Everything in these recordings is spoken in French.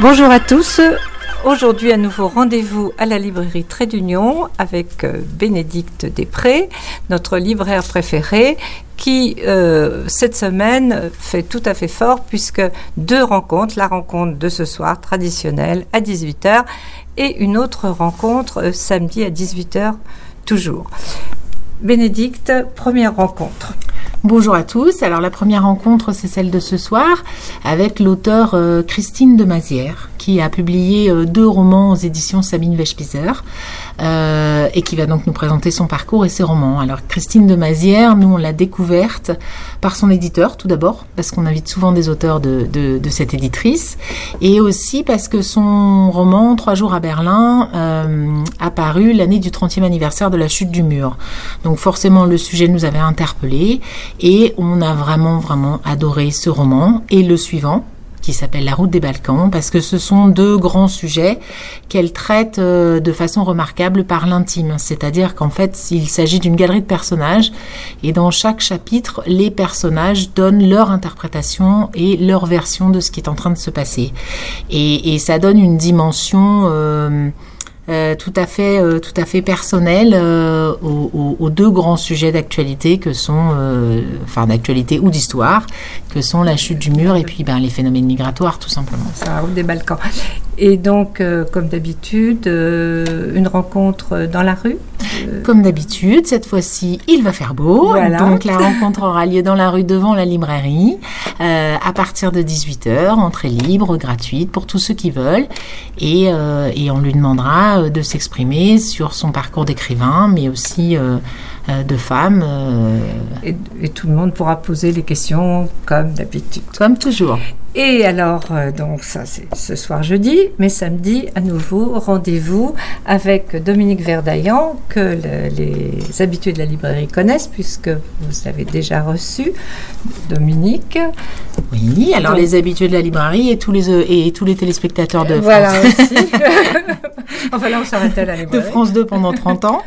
Bonjour à tous. Aujourd'hui, à nouveau, rendez-vous à la librairie Trait d'Union avec euh, Bénédicte Després, notre libraire préféré, qui, euh, cette semaine, fait tout à fait fort puisque deux rencontres, la rencontre de ce soir traditionnelle à 18h et une autre rencontre euh, samedi à 18h toujours. Bénédicte, première rencontre. Bonjour à tous. Alors la première rencontre, c'est celle de ce soir avec l'auteur euh, Christine de Mazière, qui a publié euh, deux romans aux éditions Sabine Wechpizer euh, et qui va donc nous présenter son parcours et ses romans. Alors Christine de Mazière, nous on l'a découverte par son éditeur tout d'abord, parce qu'on invite souvent des auteurs de, de, cette éditrice, et aussi parce que son roman Trois jours à Berlin euh, a paru l'année du 30e anniversaire de la chute du mur. Donc forcément le sujet nous avait interpellés et on a vraiment vraiment adoré ce roman et le suivant qui s'appelle La route des Balkans, parce que ce sont deux grands sujets qu'elle traite euh, de façon remarquable par l'intime. C'est-à-dire qu'en fait, il s'agit d'une galerie de personnages, et dans chaque chapitre, les personnages donnent leur interprétation et leur version de ce qui est en train de se passer. Et, ça donne une dimension... Euh, euh, tout à fait, euh, tout à fait personnel euh, aux, deux grands sujets d'actualité que sont, enfin d'actualité ou d'histoire, que sont la chute du mur et puis ben, les phénomènes migratoires tout simplement. Ça route des Balkans. Et donc, comme d'habitude, une rencontre dans la rue? Comme d'habitude, cette fois-ci, il va faire beau. Voilà. Donc, la rencontre aura lieu dans la rue devant la librairie à partir de 18h, entrée libre, gratuite pour tous ceux qui veulent. Et, et on lui demandera de s'exprimer sur son parcours d'écrivain, mais aussi de femme. Et, et, tout le monde pourra poser les questions comme d'habitude. Comme toujours. Et alors, euh, donc ça c'est ce soir jeudi, mais samedi, à nouveau, rendez-vous avec Dominique Verdaillan, que le, les habitués de la librairie connaissent, puisque vous avez déjà reçu Dominique. Oui, alors donc, les habitués de la librairie et tous les, et tous les téléspectateurs de France. Voilà aussi. enfin là, on s'arrête à la librairie. De France 2 pendant 30 ans.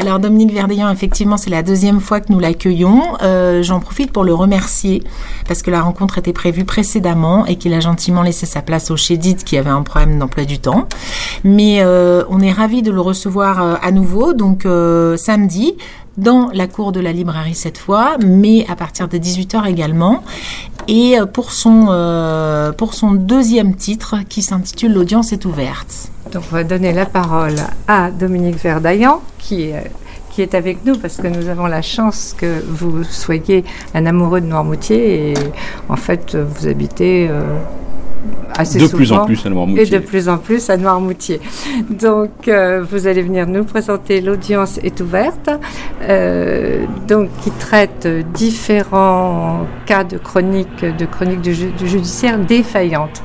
Alors Dominique Verdaillan, effectivement, c'est la deuxième fois que nous l'accueillons. Euh, J'en profite pour le remercier, parce que la rencontre était prévue précédemment et qu'il a gentiment laissé sa place au Chédit qui avait un problème d'emploi du temps. Mais euh, on est ravis de le recevoir euh, à nouveau, donc samedi, dans la cour de la librairie cette fois, mais à partir de 18h également. Et pour son, euh, pour son deuxième titre qui s'intitule L'audience est ouverte. Donc on va donner la parole à Dominique Verdaillan qui est qui est avec nous parce que nous avons la chance que vous soyez un amoureux de Noirmoutier et en fait vous habitez euh, assez de souvent plus en plus à Noirmoutier. et de plus en plus à Noirmoutier. Donc euh, vous allez venir nous présenter l'audience est ouverte euh, donc qui traite différents cas de chronique de chronique du, ju du judiciaire défaillante.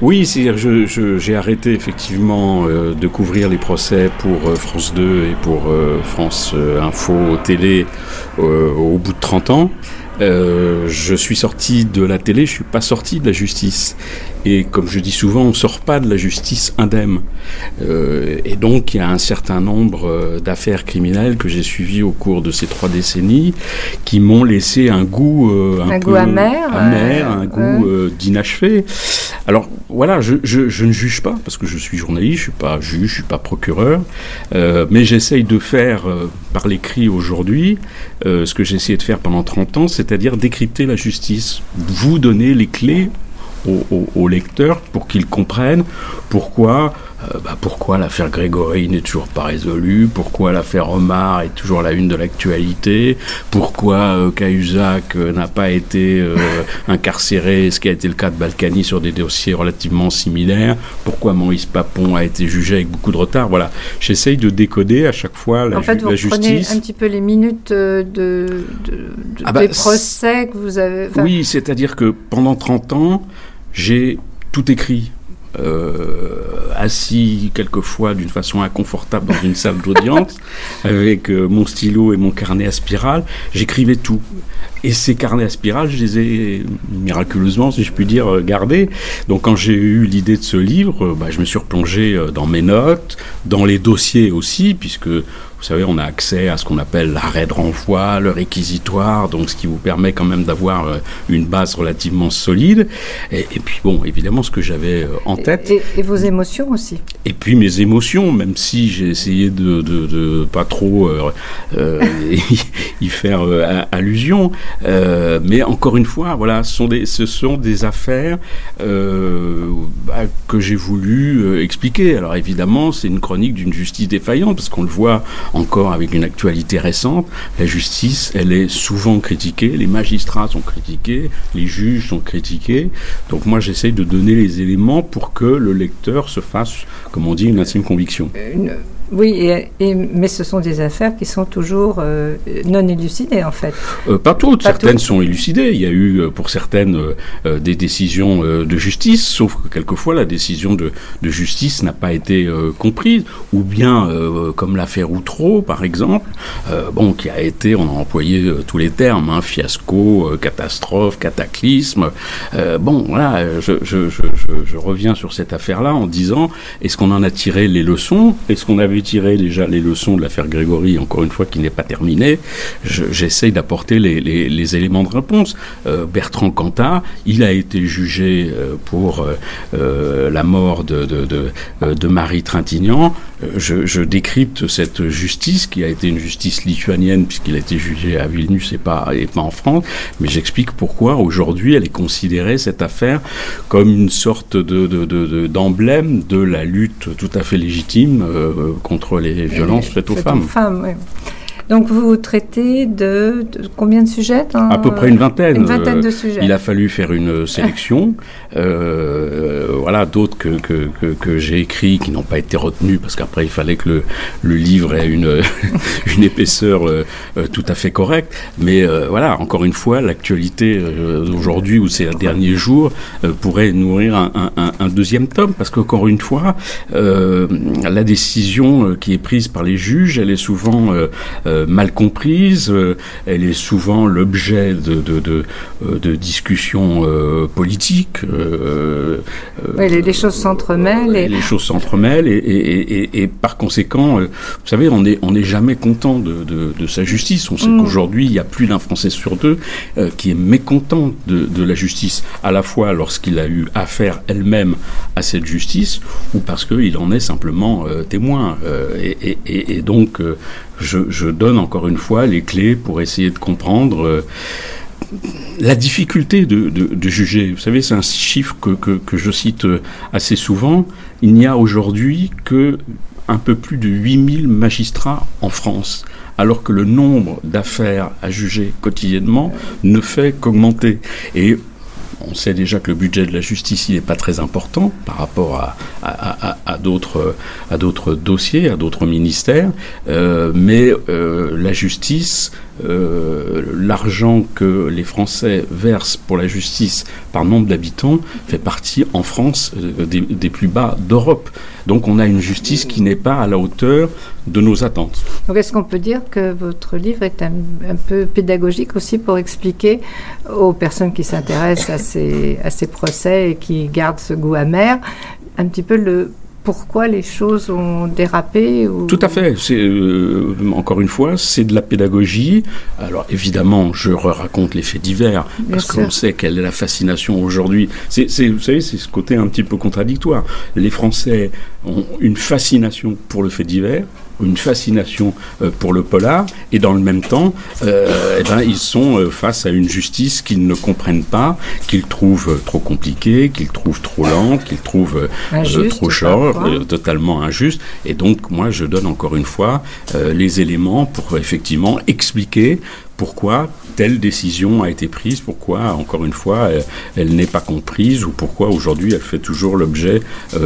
Oui, c'est-à-dire je, je, j'ai arrêté effectivement euh, de couvrir les procès pour euh, France 2 et pour euh, France Info Télé au bout de 30 ans. Je suis sorti de la télé, je suis pas sorti de la justice. Et comme je dis souvent, on ne sort pas de la justice indemne. Euh, et donc, il y a un certain nombre d'affaires criminelles que j'ai suivies au cours de ces trois décennies qui m'ont laissé un goût euh, un, un peu goût amer, amer un goût euh, d'inachevé. Alors voilà, je, je, je, ne juge pas parce que je suis journaliste, je suis pas juge, je suis pas procureur, euh, mais j'essaye de faire par l'écrit aujourd'hui ce que j'ai essayé de faire pendant 30 ans, c'est-à-dire décrypter la justice, vous donner les clés aux, lecteurs pour qu'ils comprennent pourquoi euh, bah, pourquoi l'affaire Grégory n'est toujours pas résolue, pourquoi l'affaire Omar est toujours la une de l'actualité, pourquoi euh, Cahuzac euh, n'a pas été euh, incarcéré, ce qui a été le cas de Balkany sur des dossiers relativement similaires, pourquoi Maurice Papon a été jugé avec beaucoup de retard? Voilà, j'essaye de décoder à chaque fois la, en fait, ju la justice. En fait, vous prenez un petit peu les minutes de, de, de ah bah, des procès que vous avez... Oui, c'est-à-dire que pendant 30 ans, j'ai tout écrit euh, assis quelquefois d'une façon inconfortable dans une salle d'audience avec euh, mon stylo et mon carnet à spirale, j'écrivais tout. Et ces carnets à spirale, je les ai miraculeusement, si je puis dire, gardés. Donc quand j'ai eu l'idée de ce livre, bah, je me suis replongé dans mes notes, dans les dossiers aussi, puisque Vous savez, on a accès à ce qu'on appelle l'arrêt de renvoi, le réquisitoire, donc ce qui vous permet quand même d'avoir euh, une base relativement solide. Et, puis bon, évidemment, ce que j'avais euh, en tête. Et, vos émotions aussi. Et puis mes émotions, même si j'ai essayé de, de, pas trop y faire allusion. mais encore une fois, voilà, ce sont des, ce sont des affaires bah, que j'ai voulu expliquer. Alors évidemment, c'est une chronique d'une justice défaillante, parce qu'on le voit encore avec une actualité récente. La justice, elle est souvent critiquée, les magistrats sont critiqués, les juges sont critiqués. Donc moi, j'essaye de donner les éléments pour que le lecteur se fasse, comme on dit, une intime conviction. Oui, et, mais ce sont des affaires qui sont toujours euh, non élucidées en fait. Euh, pas toutes, certaines sont élucidées. Il y a eu euh, pour certaines des décisions de justice, sauf que quelquefois la décision de, de justice n'a pas été comprise, ou bien comme l'affaire Outreau par exemple, bon, qui a été, on a employé tous les termes, hein, fiasco, catastrophe, cataclysme. bon, voilà, je, je, je, je, reviens sur cette affaire-là en disant, est-ce qu'on en a tiré les leçons? Est-ce qu'on avait tiré déjà les leçons de l'affaire Grégory, encore une fois, qui n'est pas terminée, j'essaye d'apporter les, éléments de réponse. Euh, Bertrand Cantat, il a été jugé euh, pour euh, la mort de, de, Marie Trintignant. Je, décrypte cette justice, qui a été une justice lituanienne, puisqu'il a été jugé à Vilnius et pas, et pas en France, mais j'explique pourquoi aujourd'hui elle est considérée, cette affaire, comme une sorte d'emblème de, la lutte tout à fait légitime contre les violences faites aux femmes. Donc vous traitez de, combien de sujets À peu près une vingtaine. Une vingtaine de sujets. Il a fallu faire une sélection. euh, voilà, d'autres que, que, que, que j'ai écrits qui n'ont pas été retenus parce qu'après il fallait que le, le livre ait une, une épaisseur euh, euh, tout à fait correcte. Mais euh, voilà, encore une fois, l'actualité d'aujourd'hui ou ces derniers jours pourrait nourrir un, un, un, deuxième tome parce qu'encore une fois, la décision qui est prise par les juges, elle est souvent euh, mal comprise. Euh, elle est souvent l'objet de, de, de, euh, de discussions politiques. oui, les, choses s'entremêlent. Et... Les choses s'entremêlent et, et, et, et, par conséquent, vous savez, on n'est on est jamais content de, de, sa justice. On sait mm. qu'aujourd'hui, il y a plus d'un Français sur deux qui est mécontent de, de la justice, à la fois lorsqu'il a eu affaire elle-même à cette justice ou parce qu'il en est simplement témoin. et, et, donc, je, donne encore une fois les clés pour essayer de comprendre euh, la difficulté de, juger. Vous savez, c'est un chiffre que, je cite euh, assez souvent. Il n'y a aujourd'hui que un peu plus de 8000 magistrats en France, alors que le nombre d'affaires à juger quotidiennement ne fait qu'augmenter. Et on sait déjà que le budget de la justice n'est pas très important par rapport à, d'autres dossiers, à d'autres ministères, euh, mais euh, la justice euh, l'argent que les Français versent pour la justice par nombre d'habitants fait partie en France euh, des, plus bas d'Europe. Donc on a une justice qui n'est pas à la hauteur de nos attentes. Donc est-ce qu'on peut dire que votre livre est un, peu pédagogique aussi pour expliquer aux personnes qui s'intéressent à ces, à ces procès et qui gardent ce goût amer un petit peu le pourquoi les choses ont dérapé ou... Tout à fait. C'est euh, encore une fois, c'est de la pédagogie. Alors évidemment, je raconte les faits divers parce qu'on sait quelle est la fascination aujourd'hui. C'est, vous savez, c'est ce côté un petit peu contradictoire. Les Français ont une fascination pour le fait divers une fascination euh, pour le polar, et dans le même temps, euh, eh ben, ils sont euh, face à une justice qu'ils ne comprennent pas, qu'ils trouvent trop compliquée, qu'ils trouvent trop lente, qu'ils trouvent trop short, totalement injuste. Et donc, moi, je donne encore une fois les éléments pour effectivement expliquer pourquoi telle décision a été prise, pourquoi, encore une fois, elle, n'est pas comprise ou pourquoi aujourd'hui elle fait toujours l'objet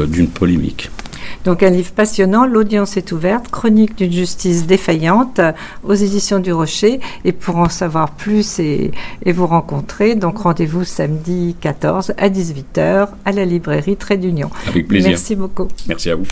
d'une polémique. Donc un livre passionnant, L'audience est ouverte, chronique d'une justice défaillante aux éditions du Rocher. Et pour en savoir plus et, vous rencontrer, donc rendez-vous samedi 14 à 18h à la librairie Trait d'Union. Avec plaisir. Merci beaucoup. Merci à vous.